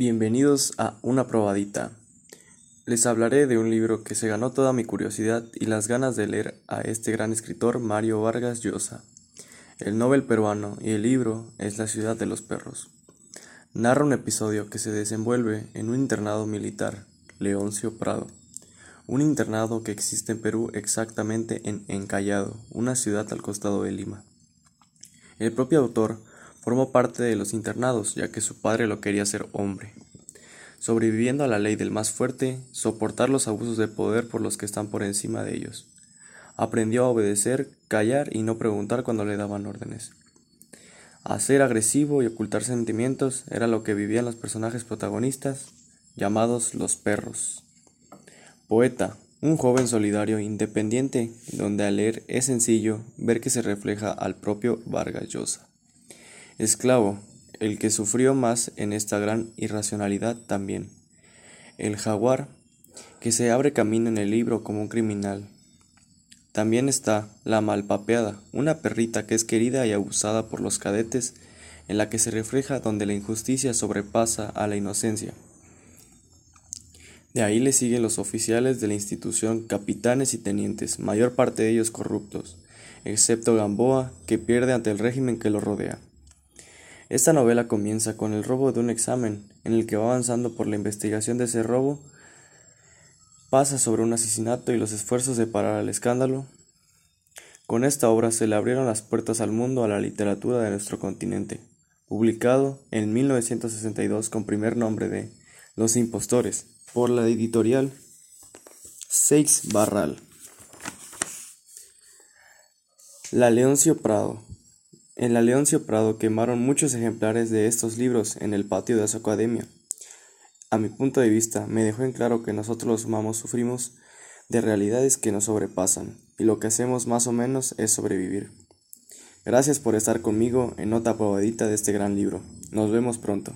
Bienvenidos a Una probadita. Les hablaré de un libro que se ganó toda mi curiosidad y las ganas de leer a este gran escritor Mario Vargas Llosa. El Nobel peruano y el libro es La ciudad de los perros. Narra un episodio que se desenvuelve en un internado militar, Leoncio Prado. Un internado que existe en Perú exactamente en Encallado, una ciudad al costado de Lima. El propio autor Formó parte de los internados, ya que su padre lo quería ser hombre. Sobreviviendo a la ley del más fuerte, soportar los abusos de poder por los que están por encima de ellos. Aprendió a obedecer, callar y no preguntar cuando le daban órdenes. A ser agresivo y ocultar sentimientos era lo que vivían los personajes protagonistas, llamados los perros. Poeta, un joven solidario e independiente, donde al leer es sencillo ver que se refleja al propio Vargas Llosa. Esclavo, el que sufrió más en esta gran irracionalidad también. El jaguar, que se abre camino en el libro como un criminal. También está la malpapeada, una perrita que es querida y abusada por los cadetes, en la que se refleja donde la injusticia sobrepasa a la inocencia. De ahí le siguen los oficiales de la institución, capitanes y tenientes, mayor parte de ellos corruptos, excepto Gamboa, que pierde ante el régimen que lo rodea. Esta novela comienza con el robo de un examen, en el que va avanzando por la investigación de ese robo, pasa sobre un asesinato y los esfuerzos de parar el escándalo. Con esta obra se le abrieron las puertas al mundo a la literatura de nuestro continente, publicado en 1962 con primer nombre de Los Impostores, por la editorial Seix Barral. La Leoncio Prado en la Leoncio Prado quemaron muchos ejemplares de estos libros en el patio de su academia. A mi punto de vista, me dejó en claro que nosotros los humanos sufrimos de realidades que nos sobrepasan, y lo que hacemos más o menos es sobrevivir. Gracias por estar conmigo en otra probadita de este gran libro. Nos vemos pronto.